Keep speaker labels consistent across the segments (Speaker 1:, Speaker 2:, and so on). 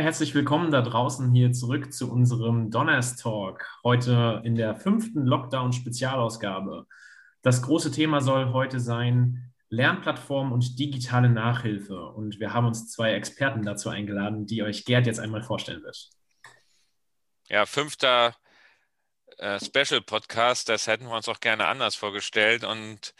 Speaker 1: Herzlich willkommen da draußen hier zurück zu unserem Donnerstalk. Heute in der fünften Lockdown-Spezialausgabe. Das große Thema soll heute sein Lernplattform und digitale Nachhilfe. Und wir haben uns zwei Experten dazu eingeladen, die euch Gerd jetzt einmal vorstellen wird.
Speaker 2: Ja, fünfter äh, Special-Podcast, das hätten wir uns auch gerne anders vorgestellt. Und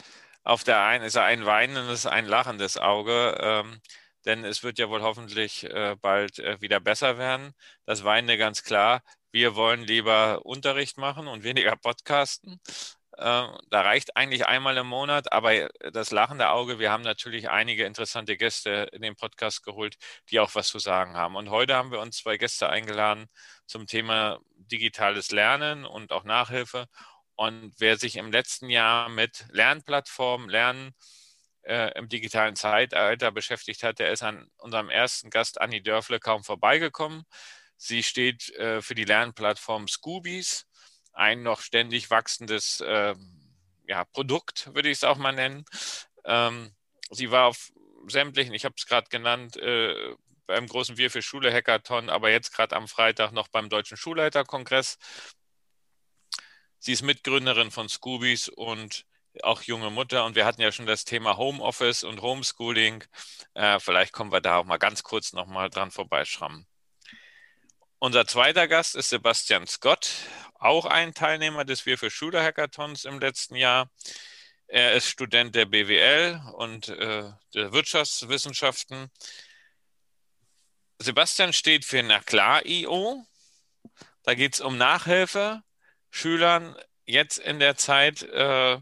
Speaker 2: auf der einen ist ein weinendes, ein lachendes Auge. Ähm, denn es wird ja wohl hoffentlich äh, bald äh, wieder besser werden. Das Weinende ganz klar. Wir wollen lieber Unterricht machen und weniger podcasten. Äh, da reicht eigentlich einmal im Monat, aber das lachende Auge, wir haben natürlich einige interessante Gäste in den Podcast geholt, die auch was zu sagen haben. Und heute haben wir uns zwei Gäste eingeladen zum Thema digitales Lernen und auch Nachhilfe. Und wer sich im letzten Jahr mit Lernplattformen, Lernen, äh, im digitalen Zeitalter beschäftigt hat, der ist an unserem ersten Gast Anni Dörfle kaum vorbeigekommen. Sie steht äh, für die Lernplattform Scoobies, ein noch ständig wachsendes äh, ja, Produkt, würde ich es auch mal nennen. Ähm, sie war auf sämtlichen, ich habe es gerade genannt, äh, beim großen Wir für Schule Hackathon, aber jetzt gerade am Freitag noch beim Deutschen Schulleiterkongress. Sie ist Mitgründerin von Scoobies und auch junge Mutter und wir hatten ja schon das Thema Homeoffice und Homeschooling. Äh, vielleicht kommen wir da auch mal ganz kurz nochmal dran vorbeischrammen. Unser zweiter Gast ist Sebastian Scott, auch ein Teilnehmer des Wir für Schule Hackathons im letzten Jahr. Er ist Student der BWL und äh, der Wirtschaftswissenschaften. Sebastian steht für Na klar.io. Da geht es um Nachhilfe Schülern jetzt in der Zeit, äh,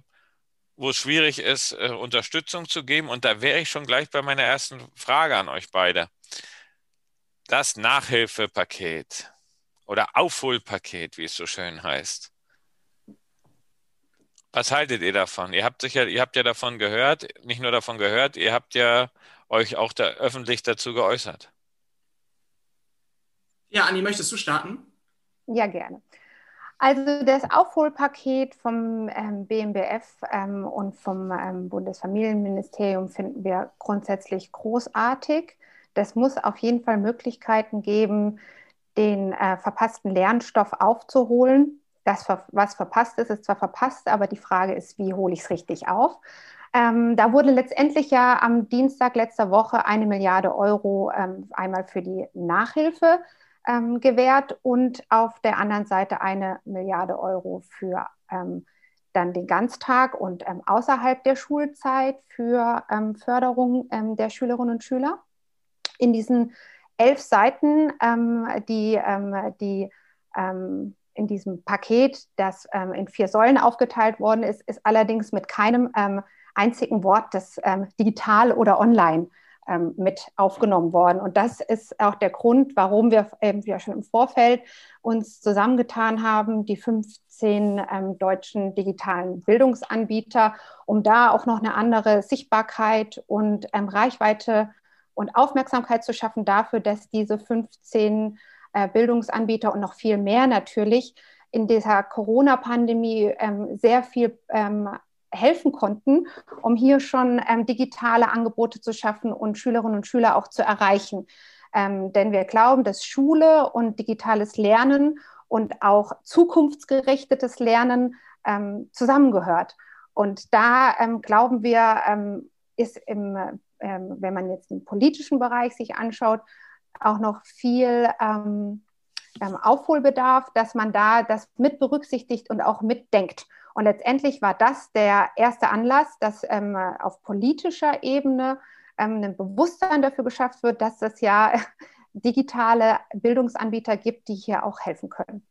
Speaker 2: wo es schwierig ist, äh, Unterstützung zu geben. Und da wäre ich schon gleich bei meiner ersten Frage an euch beide. Das Nachhilfepaket oder Aufholpaket, wie es so schön heißt. Was haltet ihr davon? Ihr habt sicher, ihr habt ja davon gehört, nicht nur davon gehört, ihr habt ja euch auch da öffentlich dazu geäußert.
Speaker 3: Ja, Anni, möchtest du starten?
Speaker 4: Ja, gerne. Also das Aufholpaket vom ähm, BMBF ähm, und vom ähm, Bundesfamilienministerium finden wir grundsätzlich großartig. Das muss auf jeden Fall Möglichkeiten geben, den äh, verpassten Lernstoff aufzuholen. Das, was verpasst ist, ist zwar verpasst, aber die Frage ist, wie hole ich es richtig auf? Ähm, da wurde letztendlich ja am Dienstag letzter Woche eine Milliarde Euro ähm, einmal für die Nachhilfe ähm, gewährt und auf der anderen Seite eine Milliarde Euro für ähm, dann den Ganztag und ähm, außerhalb der Schulzeit für ähm, Förderung ähm, der Schülerinnen und Schüler. In diesen elf Seiten, ähm, die, die in diesem Paket, das in vier Säulen aufgeteilt worden ist, ist allerdings mit keinem einzigen Wort das digital oder online ähm, mit aufgenommen worden. Und das ist auch der Grund, warum wir ähm, ja schon im Vorfeld uns zusammengetan haben, die 15 ähm, deutschen digitalen Bildungsanbieter, um da auch noch eine andere Sichtbarkeit und ähm, Reichweite und Aufmerksamkeit zu schaffen dafür, dass diese 15 äh, Bildungsanbieter und noch viel mehr natürlich in dieser Corona-Pandemie ähm, sehr viel ähm, helfen konnten, um hier schon ähm, digitale Angebote zu schaffen und Schülerinnen und Schüler auch zu erreichen. Ähm, denn wir glauben, dass Schule und digitales Lernen und auch zukunftsgerichtetes Lernen ähm, zusammengehört. Und da ähm, glauben wir, ähm, ist im, ähm, wenn man jetzt den politischen Bereich sich anschaut, auch noch viel Aufholbedarf, dass man da das mit berücksichtigt und auch mitdenkt. Und letztendlich war das der erste Anlass, dass ähm, auf politischer Ebene ähm, ein Bewusstsein dafür geschafft wird, dass es ja digitale Bildungsanbieter gibt, die hier auch helfen können.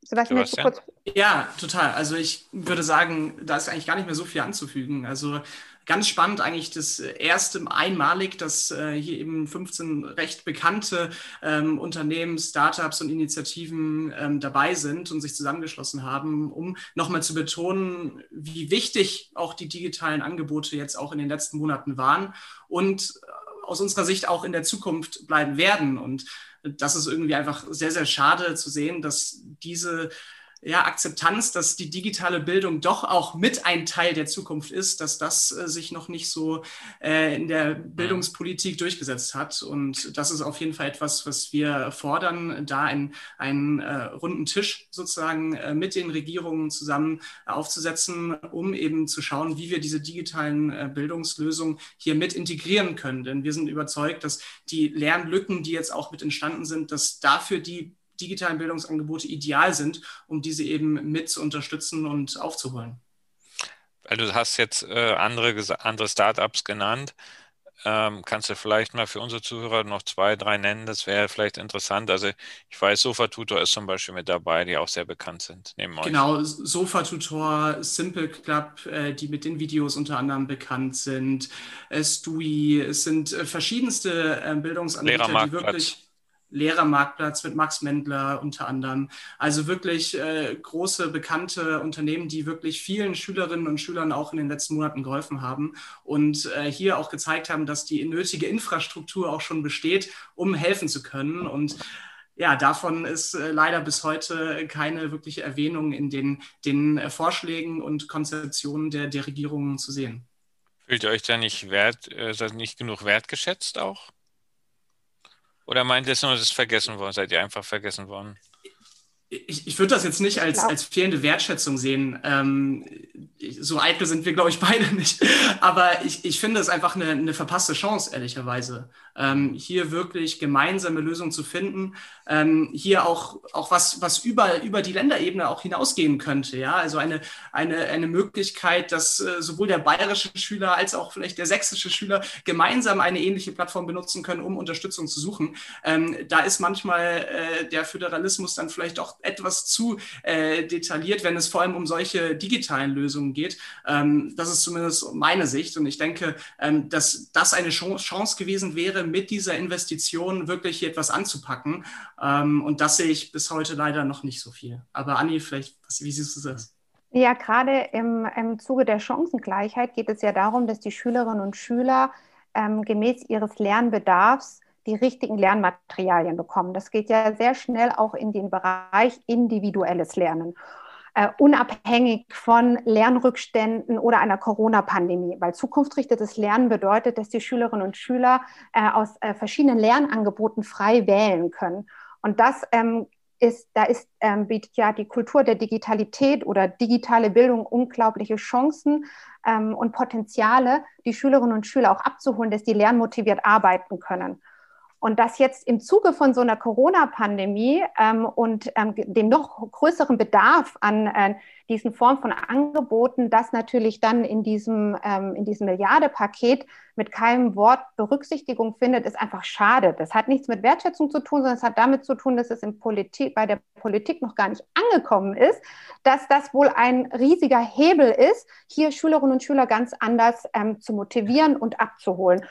Speaker 3: Sebastian, Sebastian? Kurz... Ja, total. Also ich würde sagen, da ist eigentlich gar nicht mehr so viel anzufügen. Also ganz spannend eigentlich das erste einmalig, dass äh, hier eben 15 recht bekannte ähm, Unternehmen, Startups und Initiativen ähm, dabei sind und sich zusammengeschlossen haben, um nochmal zu betonen, wie wichtig auch die digitalen Angebote jetzt auch in den letzten Monaten waren und äh, aus unserer Sicht auch in der Zukunft bleiben werden. Und das ist irgendwie einfach sehr, sehr schade zu sehen, dass diese ja, Akzeptanz, dass die digitale Bildung doch auch mit ein Teil der Zukunft ist, dass das äh, sich noch nicht so äh, in der Bildungspolitik durchgesetzt hat. Und das ist auf jeden Fall etwas, was wir fordern, da einen, einen äh, runden Tisch sozusagen äh, mit den Regierungen zusammen aufzusetzen, um eben zu schauen, wie wir diese digitalen äh, Bildungslösungen hier mit integrieren können. Denn wir sind überzeugt, dass die Lernlücken, die jetzt auch mit entstanden sind, dass dafür die digitalen Bildungsangebote ideal sind, um diese eben mit zu unterstützen und aufzuholen.
Speaker 2: Weil du hast jetzt äh, andere, andere Startups genannt. Ähm, kannst du vielleicht mal für unsere Zuhörer noch zwei, drei nennen? Das wäre vielleicht interessant. Also ich weiß, Sofa-Tutor ist zum Beispiel mit dabei, die auch sehr bekannt sind.
Speaker 3: Neben euch. Genau, Sofa-Tutor, Simple Club, äh, die mit den Videos unter anderem bekannt sind, äh, Stui, es sind äh, verschiedenste äh, Bildungsanbieter, die wirklich Lehrermarktplatz mit Max Mendler unter anderem. Also wirklich äh, große, bekannte Unternehmen, die wirklich vielen Schülerinnen und Schülern auch in den letzten Monaten geholfen haben und äh, hier auch gezeigt haben, dass die nötige Infrastruktur auch schon besteht, um helfen zu können. Und ja, davon ist äh, leider bis heute keine wirkliche Erwähnung in den, den äh, Vorschlägen und Konzeptionen der, der Regierungen zu sehen.
Speaker 2: Fühlt ihr euch da nicht wert, äh, nicht genug wertgeschätzt auch? Oder meint ihr es nur, es ist vergessen worden? Seid ihr einfach vergessen worden?
Speaker 3: Ich, ich würde das jetzt nicht als, als fehlende Wertschätzung sehen. Ähm, so eitel sind wir, glaube ich, beide nicht. Aber ich, ich finde es einfach eine, eine verpasste Chance, ehrlicherweise, ähm, hier wirklich gemeinsame Lösungen zu finden. Ähm, hier auch, auch was, was über, über die Länderebene auch hinausgehen könnte. Ja? Also eine, eine, eine Möglichkeit, dass äh, sowohl der bayerische Schüler als auch vielleicht der sächsische Schüler gemeinsam eine ähnliche Plattform benutzen können, um Unterstützung zu suchen. Ähm, da ist manchmal äh, der Föderalismus dann vielleicht auch etwas zu äh, detailliert, wenn es vor allem um solche digitalen Lösungen geht. Ähm, das ist zumindest meine Sicht. Und ich denke, ähm, dass das eine Chance gewesen wäre, mit dieser Investition wirklich hier etwas anzupacken. Ähm, und das sehe ich bis heute leider noch nicht so viel. Aber Anni, vielleicht, wie siehst du das?
Speaker 4: Ja, gerade im, im Zuge der Chancengleichheit geht es ja darum, dass die Schülerinnen und Schüler ähm, gemäß ihres Lernbedarfs die richtigen Lernmaterialien bekommen. Das geht ja sehr schnell auch in den Bereich individuelles Lernen, äh, unabhängig von Lernrückständen oder einer Corona-Pandemie, weil zukunftsrichtetes Lernen bedeutet, dass die Schülerinnen und Schüler äh, aus äh, verschiedenen Lernangeboten frei wählen können. Und das ähm, ist, da ist, ähm, bietet ja die Kultur der Digitalität oder digitale Bildung unglaubliche Chancen ähm, und Potenziale, die Schülerinnen und Schüler auch abzuholen, dass die lernmotiviert arbeiten können. Und dass jetzt im Zuge von so einer Corona-Pandemie ähm, und ähm, dem noch größeren Bedarf an äh, diesen Formen von Angeboten, das natürlich dann in diesem, ähm, in diesem Milliardepaket mit keinem Wort Berücksichtigung findet, ist einfach schade. Das hat nichts mit Wertschätzung zu tun, sondern es hat damit zu tun, dass es in Politik, bei der Politik noch gar nicht angekommen ist, dass das wohl ein riesiger Hebel ist, hier Schülerinnen und Schüler ganz anders ähm, zu motivieren und abzuholen.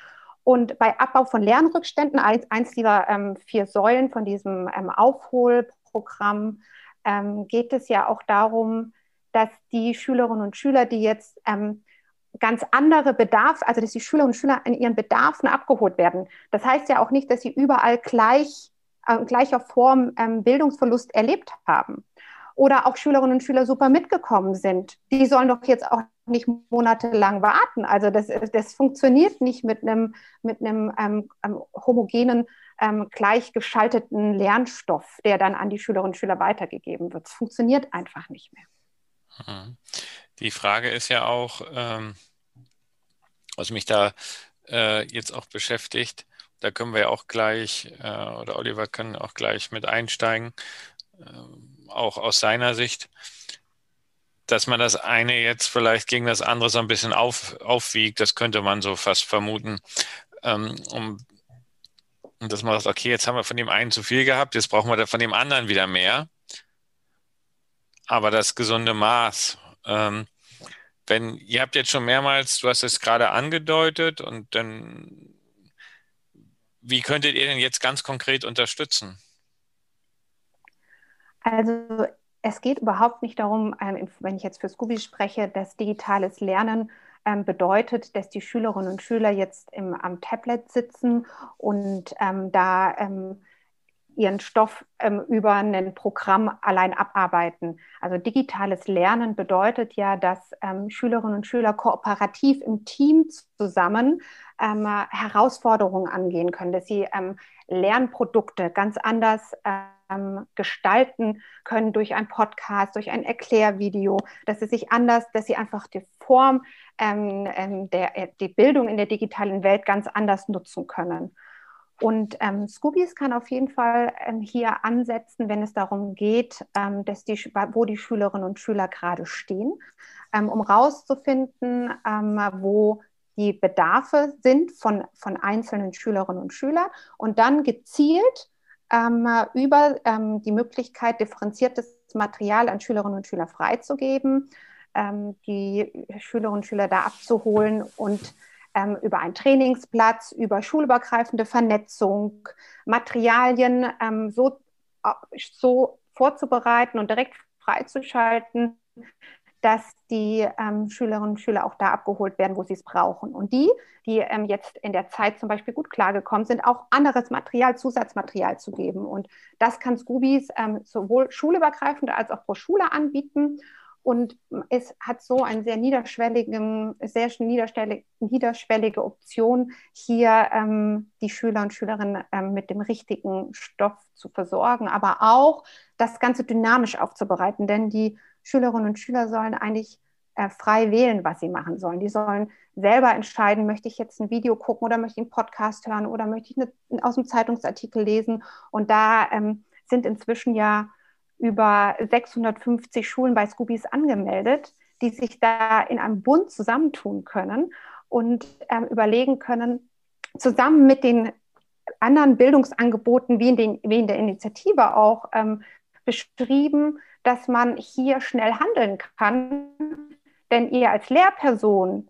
Speaker 4: Und bei Abbau von Lernrückständen, eins dieser ähm, vier Säulen von diesem ähm, Aufholprogramm, ähm, geht es ja auch darum, dass die Schülerinnen und Schüler, die jetzt ähm, ganz andere Bedarf, also dass die Schülerinnen und Schüler in ihren Bedarfen abgeholt werden. Das heißt ja auch nicht, dass sie überall gleich, äh, gleicher Form ähm, Bildungsverlust erlebt haben oder auch Schülerinnen und Schüler super mitgekommen sind, die sollen doch jetzt auch nicht monatelang warten. Also das, das funktioniert nicht mit einem, mit einem ähm, ähm, homogenen, ähm, gleichgeschalteten Lernstoff, der dann an die Schülerinnen und Schüler weitergegeben wird. Es funktioniert einfach nicht mehr.
Speaker 2: Mhm. Die Frage ist ja auch, ähm, was mich da äh, jetzt auch beschäftigt, da können wir auch gleich, äh, oder Oliver kann auch gleich mit einsteigen. Ähm, auch aus seiner Sicht, dass man das eine jetzt vielleicht gegen das andere so ein bisschen auf, aufwiegt, das könnte man so fast vermuten. Ähm, um, und dass man sagt, okay, jetzt haben wir von dem einen zu viel gehabt, jetzt brauchen wir von dem anderen wieder mehr. Aber das gesunde Maß. Ähm, wenn, ihr habt jetzt schon mehrmals, du hast es gerade angedeutet, und dann, wie könntet ihr denn jetzt ganz konkret unterstützen?
Speaker 4: Also es geht überhaupt nicht darum, ähm, wenn ich jetzt für Scooby spreche, dass digitales Lernen ähm, bedeutet, dass die Schülerinnen und Schüler jetzt im, am Tablet sitzen und ähm, da ihren Stoff ähm, über ein Programm allein abarbeiten. Also digitales Lernen bedeutet ja, dass ähm, Schülerinnen und Schüler kooperativ im Team zusammen ähm, Herausforderungen angehen können, dass sie ähm, Lernprodukte ganz anders ähm, gestalten können durch ein Podcast, durch ein Erklärvideo, dass sie sich anders, dass sie einfach die Form ähm, der die Bildung in der digitalen Welt ganz anders nutzen können. Und ähm, Scoobies kann auf jeden Fall ähm, hier ansetzen, wenn es darum geht, ähm, dass die, wo die Schülerinnen und Schüler gerade stehen, ähm, um herauszufinden, ähm, wo die Bedarfe sind von, von einzelnen Schülerinnen und Schülern und dann gezielt ähm, über die Möglichkeit, differenziertes Material an Schülerinnen und Schüler freizugeben, die Schülerinnen und Schüler da abzuholen und ähm, über einen Trainingsplatz, über schulübergreifende Vernetzung, Materialien ähm, so, äh, so vorzubereiten und direkt freizuschalten, dass die ähm, Schülerinnen und Schüler auch da abgeholt werden, wo sie es brauchen. Und die, die ähm, jetzt in der Zeit zum Beispiel gut klargekommen sind, auch anderes Material, Zusatzmaterial zu geben. Und das kann Scoobies ähm, sowohl schulübergreifend als auch pro Schule anbieten. Und es hat so eine sehr niederschwellige, sehr niederschwellige Option, hier ähm, die Schüler und Schülerinnen ähm, mit dem richtigen Stoff zu versorgen, aber auch das Ganze dynamisch aufzubereiten. Denn die Schülerinnen und Schüler sollen eigentlich äh, frei wählen, was sie machen sollen. Die sollen selber entscheiden, möchte ich jetzt ein Video gucken oder möchte ich einen Podcast hören oder möchte ich eine, aus dem Zeitungsartikel lesen. Und da ähm, sind inzwischen ja über 650 Schulen bei Scoobies angemeldet, die sich da in einem Bund zusammentun können und ähm, überlegen können, zusammen mit den anderen Bildungsangeboten, wie in, den, wie in der Initiative auch ähm, beschrieben, dass man hier schnell handeln kann. Denn ihr als Lehrperson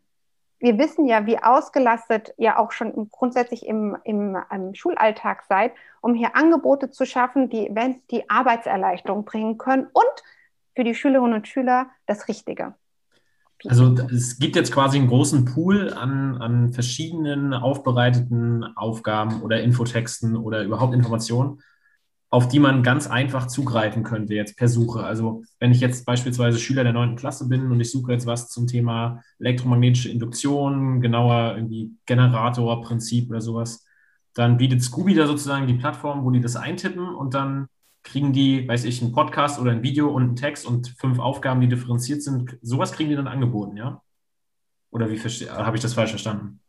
Speaker 4: wir wissen ja, wie ausgelastet ihr auch schon grundsätzlich im, im, im, Schulalltag seid, um hier Angebote zu schaffen, die die Arbeitserleichterung bringen können und für die Schülerinnen und Schüler das Richtige.
Speaker 1: Also es gibt jetzt quasi einen großen Pool an, an verschiedenen aufbereiteten Aufgaben oder Infotexten oder überhaupt Informationen, auf die man ganz einfach zugreifen könnte jetzt per Suche. Also wenn ich jetzt beispielsweise Schüler der 9. Klasse bin und ich suche jetzt was zum Thema elektromagnetische Induktion, genauer irgendwie Generatorprinzip oder sowas, dann bietet Scooby da sozusagen die Plattform, wo die das eintippen und dann kriegen die, weiß ich, einen Podcast oder ein Video und einen Text und fünf Aufgaben, die differenziert sind. Sowas kriegen die dann angeboten, ja? Oder wie habe ich das falsch verstanden?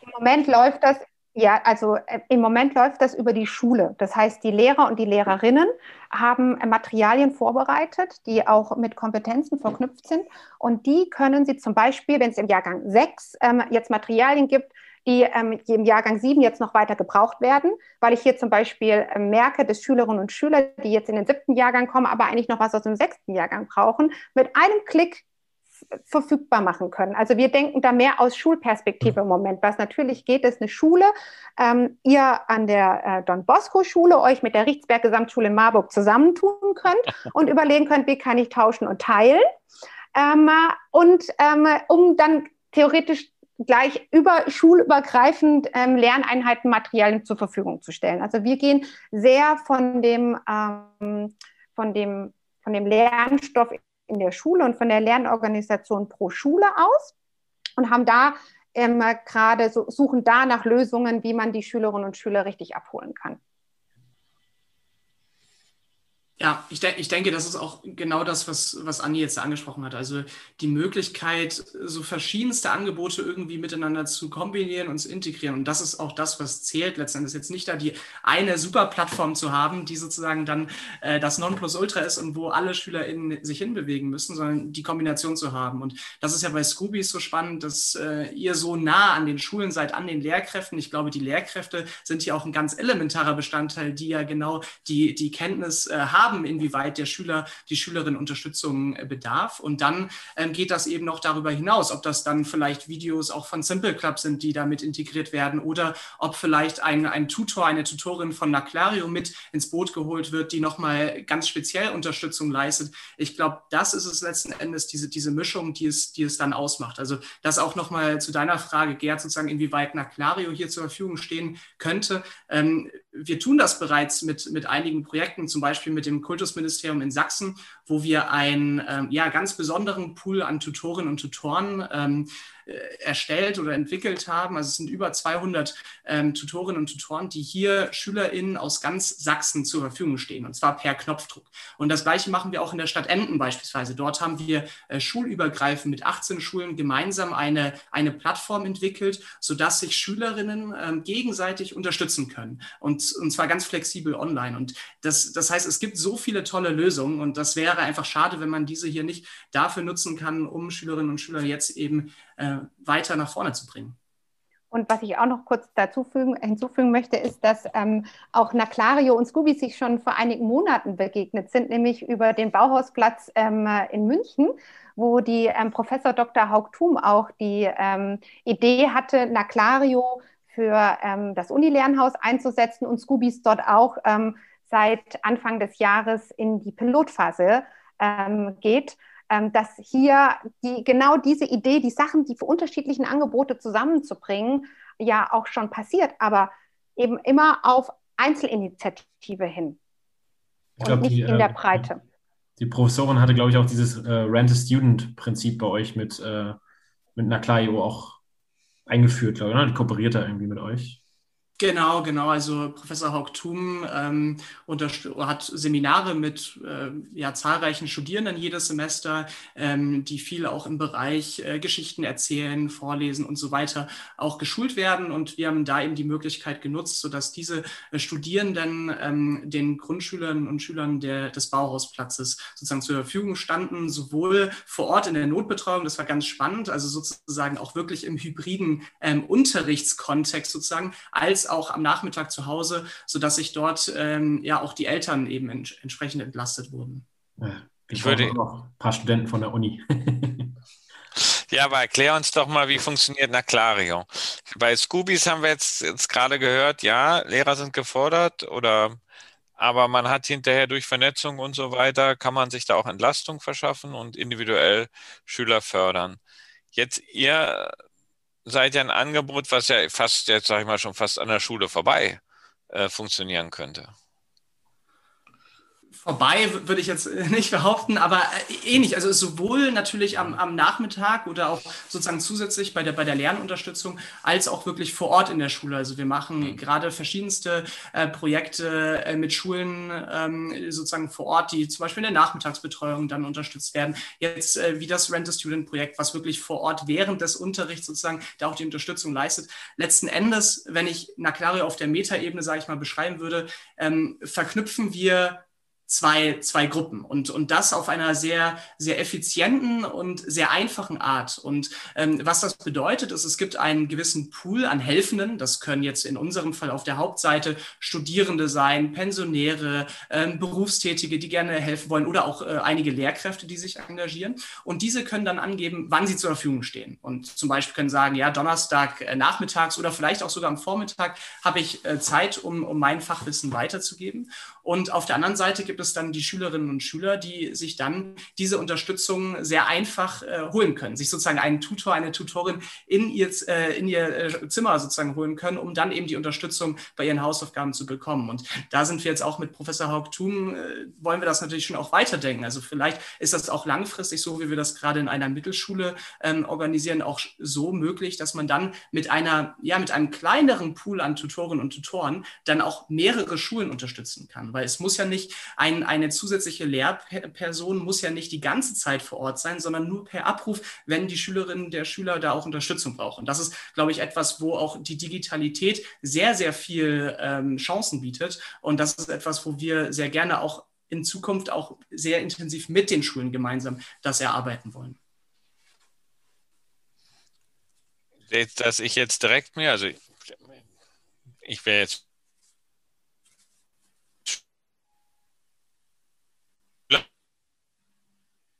Speaker 4: Im Moment läuft das ja, also äh, im Moment läuft das über die Schule. Das heißt, die Lehrer und die Lehrerinnen haben äh, Materialien vorbereitet, die auch mit Kompetenzen verknüpft sind. Und die können sie zum Beispiel, wenn es im Jahrgang 6 ähm, jetzt Materialien gibt, die ähm, im Jahrgang 7 jetzt noch weiter gebraucht werden, weil ich hier zum Beispiel äh, merke, dass Schülerinnen und Schüler, die jetzt in den siebten Jahrgang kommen, aber eigentlich noch was aus dem sechsten Jahrgang brauchen, mit einem Klick verfügbar machen können. Also wir denken da mehr aus Schulperspektive im Moment. Was natürlich geht, ist eine Schule, ähm, ihr an der äh, Don Bosco Schule euch mit der Richtsberg Gesamtschule in Marburg zusammentun könnt und überlegen könnt, wie kann ich tauschen und teilen. Ähm, und ähm, um dann theoretisch gleich über schulübergreifend ähm, Lerneinheiten, Materialien zur Verfügung zu stellen. Also wir gehen sehr von dem, ähm, von dem, von dem Lernstoff in der Schule und von der Lernorganisation pro Schule aus und haben da ähm, gerade so, suchen da nach Lösungen, wie man die Schülerinnen und Schüler richtig abholen kann.
Speaker 3: Ja, ich, de ich denke, das ist auch genau das, was, was Anni jetzt angesprochen hat. Also die Möglichkeit, so verschiedenste Angebote irgendwie miteinander zu kombinieren und zu integrieren. Und das ist auch das, was zählt letztendlich. Jetzt nicht da die eine super Plattform zu haben, die sozusagen dann äh, das Nonplusultra ist und wo alle SchülerInnen sich hinbewegen müssen, sondern die Kombination zu haben. Und das ist ja bei Scooby so spannend, dass äh, ihr so nah an den Schulen seid, an den Lehrkräften. Ich glaube, die Lehrkräfte sind hier auch ein ganz elementarer Bestandteil, die ja genau die, die Kenntnis äh, haben haben, inwieweit der Schüler, die Schülerin Unterstützung äh, bedarf. Und dann ähm, geht das eben noch darüber hinaus, ob das dann vielleicht Videos auch von Simple Club sind, die damit integriert werden oder ob vielleicht ein, ein Tutor, eine Tutorin von Naclario mit ins Boot geholt wird, die nochmal ganz speziell Unterstützung leistet. Ich glaube, das ist es letzten Endes, diese, diese Mischung, die es, die es dann ausmacht. Also das auch nochmal zu deiner Frage, Gerd, sozusagen, inwieweit Naclario hier zur Verfügung stehen könnte. Ähm, wir tun das bereits mit, mit einigen Projekten, zum Beispiel mit dem Kultusministerium in Sachsen, wo wir einen ähm, ja, ganz besonderen Pool an Tutorinnen und Tutoren ähm, äh, erstellt oder entwickelt haben. Also es sind über 200 ähm, Tutorinnen und Tutoren, die hier SchülerInnen aus ganz Sachsen zur Verfügung stehen, und zwar per Knopfdruck. Und das Gleiche machen wir auch in der Stadt Emden beispielsweise. Dort haben wir äh, schulübergreifend mit 18 Schulen gemeinsam eine, eine Plattform entwickelt, sodass sich Schülerinnen ähm, gegenseitig unterstützen können. Und, und zwar ganz flexibel online. Und das, das heißt, es gibt so viele tolle Lösungen und das wäre einfach schade, wenn man diese hier nicht dafür nutzen kann, um Schülerinnen und Schüler jetzt eben äh, weiter nach vorne zu bringen.
Speaker 4: Und was ich auch noch kurz dazu fügen, hinzufügen möchte, ist, dass ähm, auch Naclario und Scooby sich schon vor einigen Monaten begegnet sind, nämlich über den Bauhausplatz ähm, in München, wo die ähm, Professor Dr. Haugtum auch die ähm, Idee hatte, Naclario für ähm, das Unilernhaus einzusetzen und Scoobies dort auch ähm, seit Anfang des Jahres in die Pilotphase geht. Ähm, dass hier die, genau diese Idee, die Sachen, die für unterschiedlichen Angebote zusammenzubringen, ja auch schon passiert, aber eben immer auf Einzelinitiative hin
Speaker 1: ich glaub, und nicht die, in der äh, Breite. Die Professorin hatte, glaube ich, auch dieses äh, Rent-a-Student-Prinzip bei euch mit, äh, mit Naclaio auch eingeführt, glaube ich. Ne? Die kooperiert da irgendwie mit euch.
Speaker 3: Genau, genau. Also Professor Haugtum ähm, hat Seminare mit äh, ja, zahlreichen Studierenden jedes Semester, ähm, die viel auch im Bereich äh, Geschichten erzählen, vorlesen und so weiter auch geschult werden. Und wir haben da eben die Möglichkeit genutzt, sodass diese äh, Studierenden ähm, den Grundschülern und Schülern der, des Bauhausplatzes sozusagen zur Verfügung standen, sowohl vor Ort in der Notbetreuung, das war ganz spannend, also sozusagen auch wirklich im hybriden ähm, Unterrichtskontext sozusagen, als auch am Nachmittag zu Hause, sodass sich dort ähm, ja auch die Eltern eben ent entsprechend entlastet wurden.
Speaker 1: Ja, ich würde noch ein paar Studenten von der Uni.
Speaker 2: Ja, aber erklär uns doch mal, wie funktioniert Naclario. Bei Scoobies haben wir jetzt, jetzt gerade gehört, ja, Lehrer sind gefordert oder aber man hat hinterher durch Vernetzung und so weiter, kann man sich da auch Entlastung verschaffen und individuell Schüler fördern. Jetzt ihr seid ihr ein Angebot, was ja fast, jetzt sage ich mal, schon fast an der Schule vorbei äh, funktionieren könnte
Speaker 3: vorbei, würde ich jetzt nicht behaupten, aber äh, ähnlich. Also sowohl natürlich am, am, Nachmittag oder auch sozusagen zusätzlich bei der, bei der Lernunterstützung, als auch wirklich vor Ort in der Schule. Also wir machen mhm. gerade verschiedenste äh, Projekte äh, mit Schulen ähm, sozusagen vor Ort, die zum Beispiel in der Nachmittagsbetreuung dann unterstützt werden. Jetzt äh, wie das Rent-a-Student-Projekt, was wirklich vor Ort während des Unterrichts sozusagen da auch die Unterstützung leistet. Letzten Endes, wenn ich Naclario auf der Metaebene, sage ich mal, beschreiben würde, ähm, verknüpfen wir zwei, zwei Gruppen und, und das auf einer sehr, sehr effizienten und sehr einfachen Art. Und ähm, was das bedeutet, ist, es gibt einen gewissen Pool an Helfenden. Das können jetzt in unserem Fall auf der Hauptseite Studierende sein, Pensionäre, ähm, Berufstätige, die gerne helfen wollen oder auch äh, einige Lehrkräfte, die sich engagieren. Und diese können dann angeben, wann sie zur Verfügung stehen. Und zum Beispiel können sagen, ja, Donnerstag äh, nachmittags oder vielleicht auch sogar am Vormittag habe ich äh, Zeit, um, um mein Fachwissen weiterzugeben. Und auf der anderen Seite gibt es dann die Schülerinnen und Schüler, die sich dann diese Unterstützung sehr einfach äh, holen können, sich sozusagen einen Tutor, eine Tutorin in ihr, äh, in ihr äh, Zimmer sozusagen holen können, um dann eben die Unterstützung bei ihren Hausaufgaben zu bekommen. Und da sind wir jetzt auch mit Professor Haugtum, äh, wollen wir das natürlich schon auch weiterdenken. Also vielleicht ist das auch langfristig so, wie wir das gerade in einer Mittelschule ähm, organisieren, auch so möglich, dass man dann mit einer, ja, mit einem kleineren Pool an Tutorinnen und Tutoren dann auch mehrere Schulen unterstützen kann weil es muss ja nicht ein, eine zusätzliche Lehrperson muss ja nicht die ganze Zeit vor Ort sein, sondern nur per Abruf, wenn die Schülerinnen der Schüler da auch Unterstützung brauchen. Das ist, glaube ich, etwas, wo auch die Digitalität sehr, sehr viel ähm, Chancen bietet. Und das ist etwas, wo wir sehr gerne auch in Zukunft auch sehr intensiv mit den Schulen gemeinsam das erarbeiten wollen.
Speaker 2: Dass ich jetzt direkt mir, also ich wäre jetzt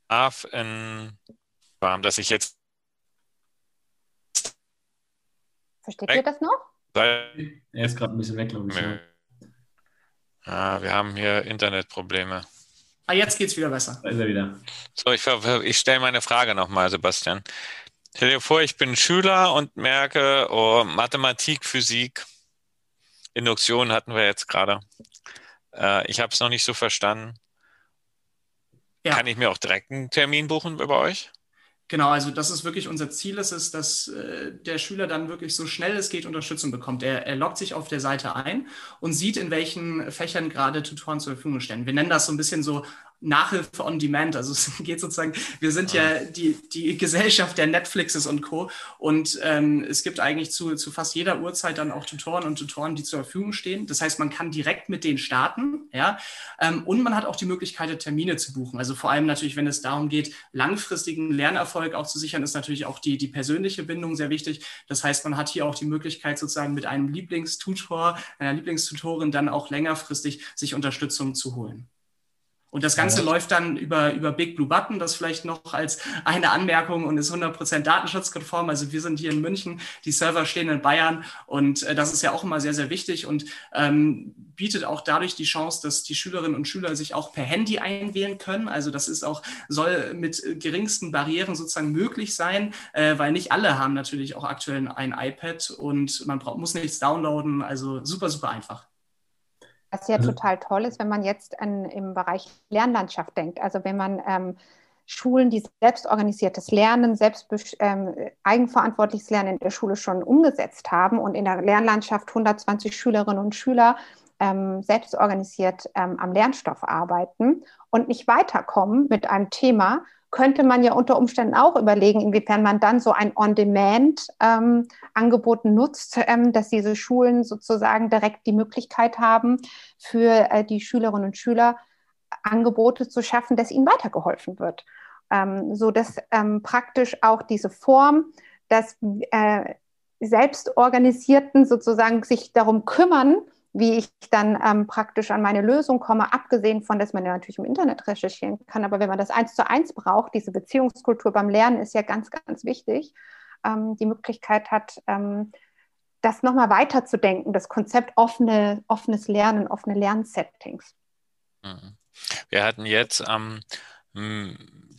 Speaker 2: darf, in, dass ich jetzt.
Speaker 4: Versteht ihr das noch?
Speaker 1: Weil, er ist gerade ein bisschen weg, glaube ich.
Speaker 2: Ja, wir haben hier Internetprobleme.
Speaker 3: Ah, jetzt geht's wieder besser.
Speaker 1: Da ist er wieder.
Speaker 2: So, ich, ich stelle meine Frage nochmal, Sebastian. Stell dir vor, ich bin Schüler und merke, oh, Mathematik, Physik, Induktion hatten wir jetzt gerade. Äh, ich habe es noch nicht so verstanden. Ja. Kann ich mir auch direkt einen Termin buchen bei euch?
Speaker 3: Genau, also das ist wirklich unser Ziel, ist es, dass äh, der Schüler dann wirklich so schnell es geht Unterstützung bekommt. Er, er loggt sich auf der Seite ein und sieht, in welchen Fächern gerade Tutoren zur Verfügung stehen. Wir nennen das so ein bisschen so Nachhilfe on Demand. Also es geht sozusagen, wir sind ja ah. die, die Gesellschaft der Netflixes und Co. Und ähm, es gibt eigentlich zu, zu fast jeder Uhrzeit dann auch Tutoren und Tutoren, die zur Verfügung stehen. Das heißt, man kann direkt mit denen starten, ja. Ähm, und man hat auch die Möglichkeit, Termine zu buchen. Also vor allem natürlich, wenn es darum geht, langfristigen Lernerfolg auch zu sichern, ist natürlich auch die, die persönliche Bindung sehr wichtig. Das heißt, man hat hier auch die Möglichkeit, sozusagen mit einem Lieblingstutor, einer Lieblingstutorin dann auch längerfristig sich Unterstützung zu holen. Und das Ganze ja. läuft dann über, über Big Blue Button, das vielleicht noch als eine Anmerkung und ist 100% datenschutzkonform. Also wir sind hier in München, die Server stehen in Bayern und äh, das ist ja auch immer sehr, sehr wichtig und ähm, bietet auch dadurch die Chance, dass die Schülerinnen und Schüler sich auch per Handy einwählen können. Also das ist auch, soll mit geringsten Barrieren sozusagen möglich sein, äh, weil nicht alle haben natürlich auch aktuell ein iPad und man braucht, muss nichts downloaden. Also super, super einfach.
Speaker 4: Was ja also, total toll ist, wenn man jetzt an, im Bereich Lernlandschaft denkt. Also wenn man ähm, Schulen, die selbstorganisiertes Lernen, selbst ähm, eigenverantwortliches Lernen in der Schule schon umgesetzt haben und in der Lernlandschaft 120 Schülerinnen und Schüler ähm, selbstorganisiert ähm, am Lernstoff arbeiten und nicht weiterkommen mit einem Thema, könnte man ja unter Umständen auch überlegen, inwiefern man dann so ein On-Demand-Angebot ähm, nutzt, ähm, dass diese Schulen sozusagen direkt die Möglichkeit haben, für äh, die Schülerinnen und Schüler Angebote zu schaffen, dass ihnen weitergeholfen wird. Ähm, so dass ähm, praktisch auch diese Form, dass äh, Selbstorganisierten sozusagen sich darum kümmern, wie ich dann ähm, praktisch an meine Lösung komme, abgesehen von, dass man ja natürlich im Internet recherchieren kann. Aber wenn man das eins zu eins braucht, diese Beziehungskultur beim Lernen ist ja ganz, ganz wichtig, ähm, die Möglichkeit hat, ähm, das nochmal weiterzudenken, das Konzept offene, offenes Lernen, offene Lernsettings.
Speaker 2: Mhm. Wir hatten jetzt am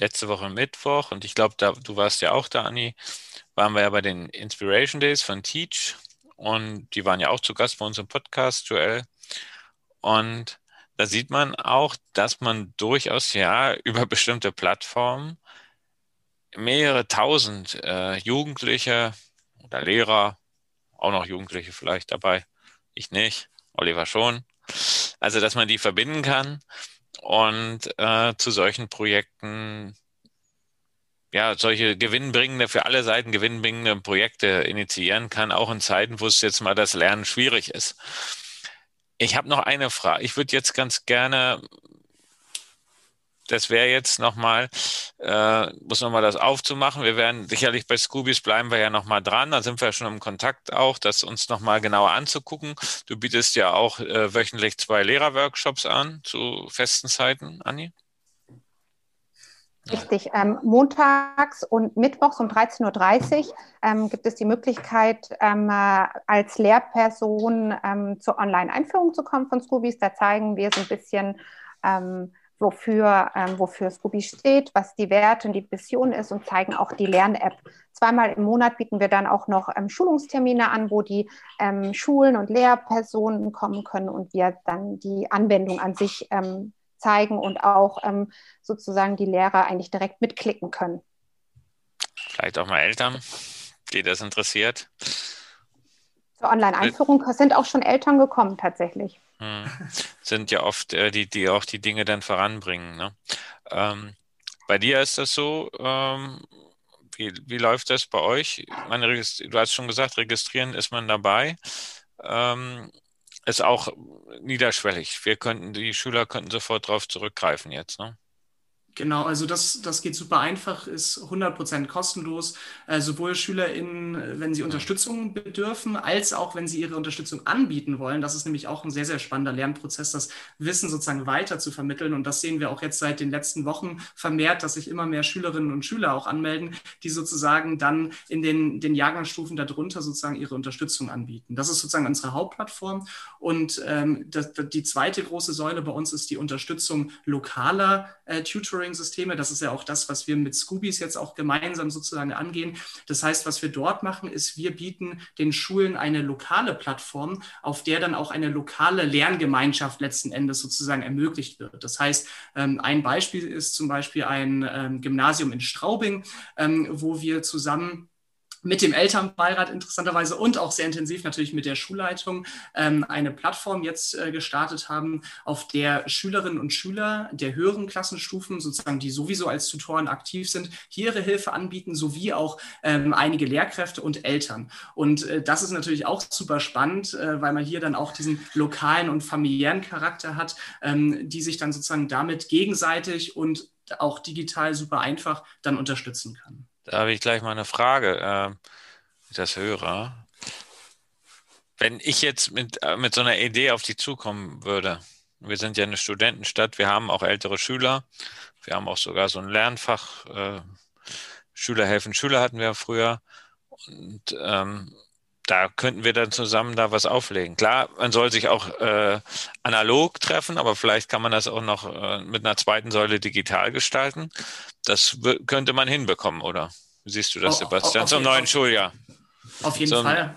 Speaker 2: letzte Woche Mittwoch, und ich glaube, du warst ja auch da, Anni, waren wir ja bei den Inspiration Days von Teach und die waren ja auch zu Gast bei uns im Podcast, Joel. Und da sieht man auch, dass man durchaus ja über bestimmte Plattformen mehrere tausend äh, Jugendliche oder Lehrer, auch noch Jugendliche vielleicht dabei, ich nicht, Oliver schon. Also, dass man die verbinden kann und äh, zu solchen Projekten ja, solche gewinnbringende, für alle Seiten gewinnbringende Projekte initiieren kann, auch in Zeiten, wo es jetzt mal das Lernen schwierig ist. Ich habe noch eine Frage. Ich würde jetzt ganz gerne, das wäre jetzt nochmal, äh, muss nochmal das aufzumachen. Wir werden sicherlich bei Scoobies bleiben wir ja nochmal dran. Da sind wir schon im Kontakt auch, das uns nochmal genauer anzugucken. Du bietest ja auch äh, wöchentlich zwei Lehrerworkshops an zu festen Zeiten, Anni.
Speaker 4: Richtig. Ähm, montags und mittwochs um 13.30 Uhr ähm, gibt es die Möglichkeit, ähm, äh, als Lehrperson ähm, zur Online-Einführung zu kommen von Scoobies. Da zeigen wir so ein bisschen, ähm, wofür, ähm, wofür Scooby steht, was die Werte und die Vision ist und zeigen auch die Lern-App. Zweimal im Monat bieten wir dann auch noch Schulungstermine an, wo die Schulen und Lehrpersonen kommen können und wir dann die Anwendung an sich zeigen und auch ähm, sozusagen die Lehrer eigentlich direkt mitklicken können.
Speaker 2: Vielleicht auch mal Eltern, die das interessiert.
Speaker 4: Zur Online-Einführung sind auch schon Eltern gekommen tatsächlich.
Speaker 2: Hm. Sind ja oft äh, die, die auch die Dinge dann voranbringen. Ne? Ähm, bei dir ist das so, ähm, wie, wie läuft das bei euch? Meine, du hast schon gesagt, registrieren ist man dabei. Ähm, ist auch niederschwellig. Wir könnten, die Schüler könnten sofort darauf zurückgreifen jetzt. Ne?
Speaker 3: Genau, also das, das geht super einfach, ist 100% kostenlos. Äh, sowohl SchülerInnen, wenn sie Unterstützung bedürfen, als auch wenn sie ihre Unterstützung anbieten wollen. Das ist nämlich auch ein sehr, sehr spannender Lernprozess, das Wissen sozusagen weiter zu vermitteln. Und das sehen wir auch jetzt seit den letzten Wochen vermehrt, dass sich immer mehr Schülerinnen und Schüler auch anmelden, die sozusagen dann in den, den Jahrgangsstufen darunter sozusagen ihre Unterstützung anbieten. Das ist sozusagen unsere Hauptplattform. Und ähm, das, die zweite große Säule bei uns ist die Unterstützung lokaler äh, Tutoring Monitoring-Systeme. Das ist ja auch das, was wir mit Scoobies jetzt auch gemeinsam sozusagen angehen. Das heißt, was wir dort machen, ist, wir bieten den Schulen eine lokale Plattform, auf der dann auch eine lokale Lerngemeinschaft letzten Endes sozusagen ermöglicht wird. Das heißt, ähm, ein Beispiel ist zum Beispiel ein ähm, Gymnasium in Straubing, ähm, wo wir zusammen mit dem Elternbeirat interessanterweise und auch sehr intensiv natürlich mit der Schulleitung ähm, eine Plattform jetzt äh, gestartet haben, auf der Schülerinnen und Schüler der höheren Klassenstufen, sozusagen die sowieso als Tutoren aktiv sind, hier ihre Hilfe anbieten, sowie auch ähm, einige Lehrkräfte und Eltern. Und äh, das ist natürlich auch super spannend, äh, weil man hier dann auch diesen lokalen und familiären Charakter hat, ähm, die sich dann sozusagen damit gegenseitig und auch digital super einfach dann unterstützen kann.
Speaker 2: Da habe ich gleich mal eine Frage, äh, das Hörer. Wenn ich jetzt mit, äh, mit so einer Idee auf dich zukommen würde, wir sind ja eine Studentenstadt, wir haben auch ältere Schüler, wir haben auch sogar so ein Lernfach, äh, Schüler helfen Schüler hatten wir früher. Und ähm, da könnten wir dann zusammen da was auflegen. Klar, man soll sich auch äh, analog treffen, aber vielleicht kann man das auch noch äh, mit einer zweiten Säule digital gestalten. Das könnte man hinbekommen, oder? Wie siehst du das, Sebastian, zum neuen Schuljahr?
Speaker 3: Auf jeden Zum, Fall.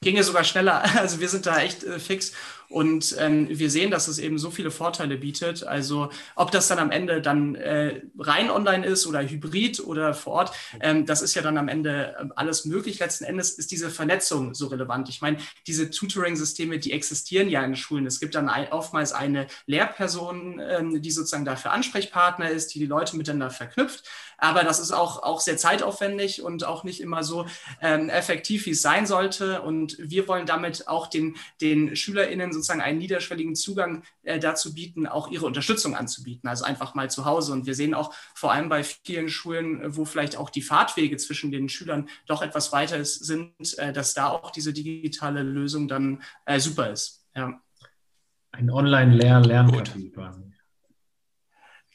Speaker 3: Ginge sogar schneller. Also wir sind da echt äh, fix. Und ähm, wir sehen, dass es eben so viele Vorteile bietet. Also ob das dann am Ende dann äh, rein online ist oder hybrid oder vor Ort, ähm, das ist ja dann am Ende ähm, alles möglich. Letzten Endes ist diese Vernetzung so relevant. Ich meine, diese Tutoring-Systeme, die existieren ja in Schulen. Es gibt dann ein, oftmals eine Lehrperson, ähm, die sozusagen dafür Ansprechpartner ist, die die Leute miteinander verknüpft. Aber das ist auch, auch sehr zeitaufwendig und auch nicht immer so ähm, effektiv, wie es sein sollte. Und wir wollen damit auch den, den SchülerInnen sozusagen einen niederschwelligen Zugang äh, dazu bieten, auch ihre Unterstützung anzubieten. Also einfach mal zu Hause. Und wir sehen auch vor allem bei vielen Schulen, wo vielleicht auch die Fahrtwege zwischen den Schülern doch etwas weiter ist, sind, äh, dass da auch diese digitale Lösung dann äh, super ist. Ja.
Speaker 1: Ein Online-Lehr-Lernpapier quasi.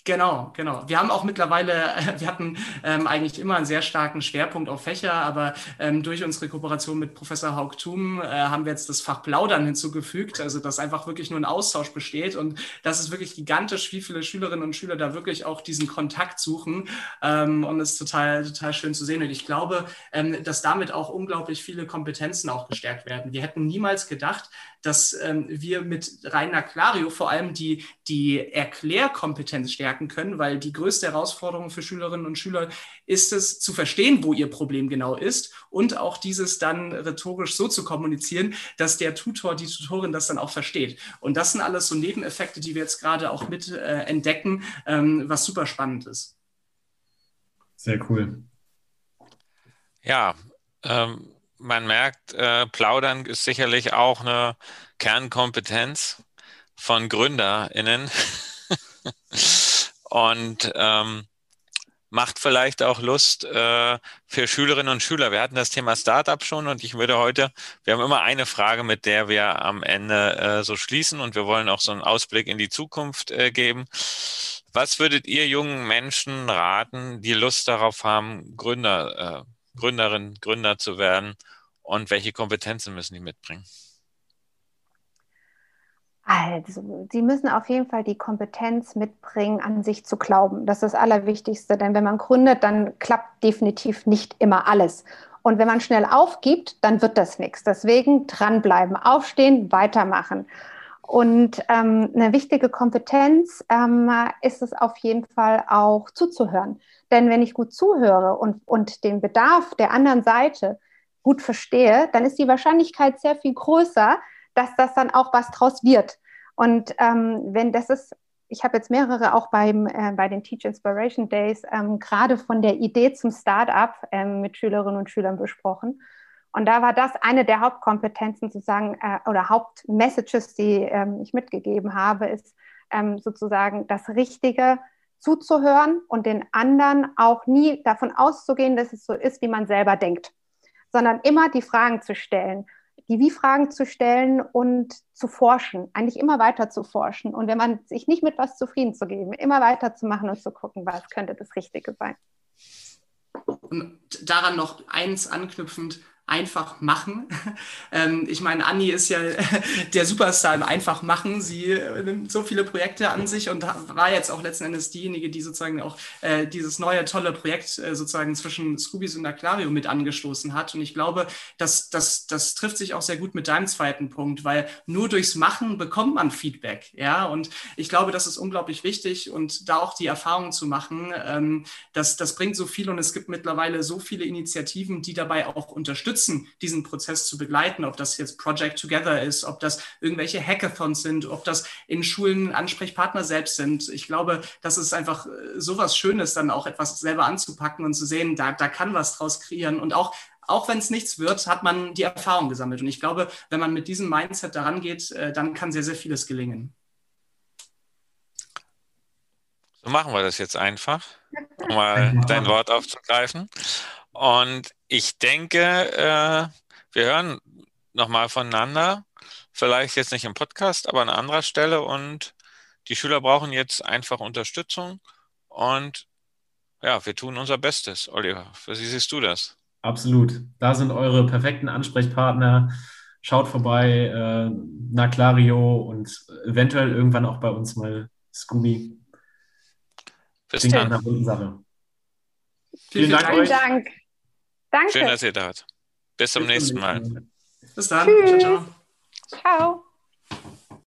Speaker 3: Genau, genau. Wir haben auch mittlerweile, wir hatten ähm, eigentlich immer einen sehr starken Schwerpunkt auf Fächer, aber ähm, durch unsere Kooperation mit Professor Haug Thum äh, haben wir jetzt das Fach Plaudern hinzugefügt, also dass einfach wirklich nur ein Austausch besteht und das ist wirklich gigantisch, wie viele Schülerinnen und Schüler da wirklich auch diesen Kontakt suchen ähm, und es ist total, total schön zu sehen und ich glaube, ähm, dass damit auch unglaublich viele Kompetenzen auch gestärkt werden. Wir hätten niemals gedacht, dass ähm, wir mit reiner Clario vor allem die, die Erklärkompetenz stärken können, weil die größte Herausforderung für Schülerinnen und Schüler ist es, zu verstehen, wo ihr Problem genau ist und auch dieses dann rhetorisch so zu kommunizieren, dass der Tutor, die Tutorin das dann auch versteht. Und das sind alles so Nebeneffekte, die wir jetzt gerade auch mit äh, entdecken, ähm, was super spannend ist.
Speaker 1: Sehr cool.
Speaker 2: Ja, ähm, man merkt, äh, Plaudern ist sicherlich auch eine Kernkompetenz von GründerInnen und ähm, macht vielleicht auch Lust äh, für Schülerinnen und Schüler. Wir hatten das Thema Startup schon und ich würde heute, wir haben immer eine Frage, mit der wir am Ende äh, so schließen und wir wollen auch so einen Ausblick in die Zukunft äh, geben. Was würdet ihr jungen Menschen raten, die Lust darauf haben, Gründer, äh, Gründerin, Gründer zu werden? und welche Kompetenzen müssen die mitbringen?
Speaker 4: Also, Sie müssen auf jeden Fall die Kompetenz mitbringen, an sich zu glauben. Das ist das Allerwichtigste, denn wenn man gründet, dann klappt definitiv nicht immer alles. Und wenn man schnell aufgibt, dann wird das nichts. Deswegen dranbleiben, aufstehen, weitermachen. Und ähm, eine wichtige Kompetenz ähm, ist es auf jeden Fall auch zuzuhören. Denn wenn ich gut zuhöre und, und den Bedarf der anderen Seite gut verstehe, dann ist die Wahrscheinlichkeit sehr viel größer, dass das dann auch was draus wird. Und ähm, wenn das ist, ich habe jetzt mehrere auch beim, äh, bei den Teach Inspiration Days ähm, gerade von der Idee zum Startup ähm, mit Schülerinnen und Schülern besprochen. Und da war das eine der Hauptkompetenzen zu sagen, äh, oder Hauptmessages, die ähm, ich mitgegeben habe, ist ähm, sozusagen das richtige zuzuhören und den anderen auch nie davon auszugehen, dass es so ist, wie man selber denkt, sondern immer die Fragen zu stellen, die Wie-Fragen zu stellen und zu forschen, eigentlich immer weiter zu forschen. Und wenn man sich nicht mit was zufrieden zu geben, immer weiter zu machen und zu gucken, was könnte das Richtige sein.
Speaker 3: Und daran noch eins anknüpfend, einfach machen. Ähm, ich meine, Anni ist ja der Superstar im einfach machen. Sie äh, nimmt so viele Projekte an sich und war jetzt auch letzten Endes diejenige, die sozusagen auch äh, dieses neue tolle Projekt äh, sozusagen zwischen Scoobies und Aquarium mit angestoßen hat. Und ich glaube, das, das, das trifft sich auch sehr gut mit deinem zweiten Punkt, weil nur durchs Machen bekommt man Feedback. Ja, und ich glaube, das ist unglaublich wichtig und da auch die Erfahrung zu machen, ähm, das, das bringt so viel und es gibt mittlerweile so viele Initiativen, die dabei auch unterstützen unterstützen, diesen Prozess zu begleiten, ob das jetzt Project Together ist, ob das irgendwelche Hackathons sind, ob das in Schulen Ansprechpartner selbst sind. Ich glaube, das ist einfach äh, sowas Schönes, dann auch etwas selber anzupacken und zu sehen, da, da kann was draus kreieren und auch auch wenn es nichts wird, hat man die Erfahrung gesammelt. Und ich glaube, wenn man mit diesem Mindset daran geht, äh, dann kann sehr, sehr vieles gelingen.
Speaker 2: So machen wir das jetzt einfach, um mal dein Wort aufzugreifen. Und ich denke, äh, wir hören nochmal voneinander. Vielleicht jetzt nicht im Podcast, aber an anderer Stelle. Und die Schüler brauchen jetzt einfach Unterstützung. Und ja, wir tun unser Bestes. Oliver, wie siehst du das?
Speaker 1: Absolut. Da sind eure perfekten Ansprechpartner. Schaut vorbei, äh, na Clario und eventuell irgendwann auch bei uns mal Scooby.
Speaker 2: Bis dann.
Speaker 1: Sache.
Speaker 4: Vielen, Vielen Dank. Vielen Dank.
Speaker 2: Danke. Schön, dass ihr da wart. Bis zum Bis nächsten Mal.
Speaker 3: Bis dann. Tschüss. ciao. ciao. ciao.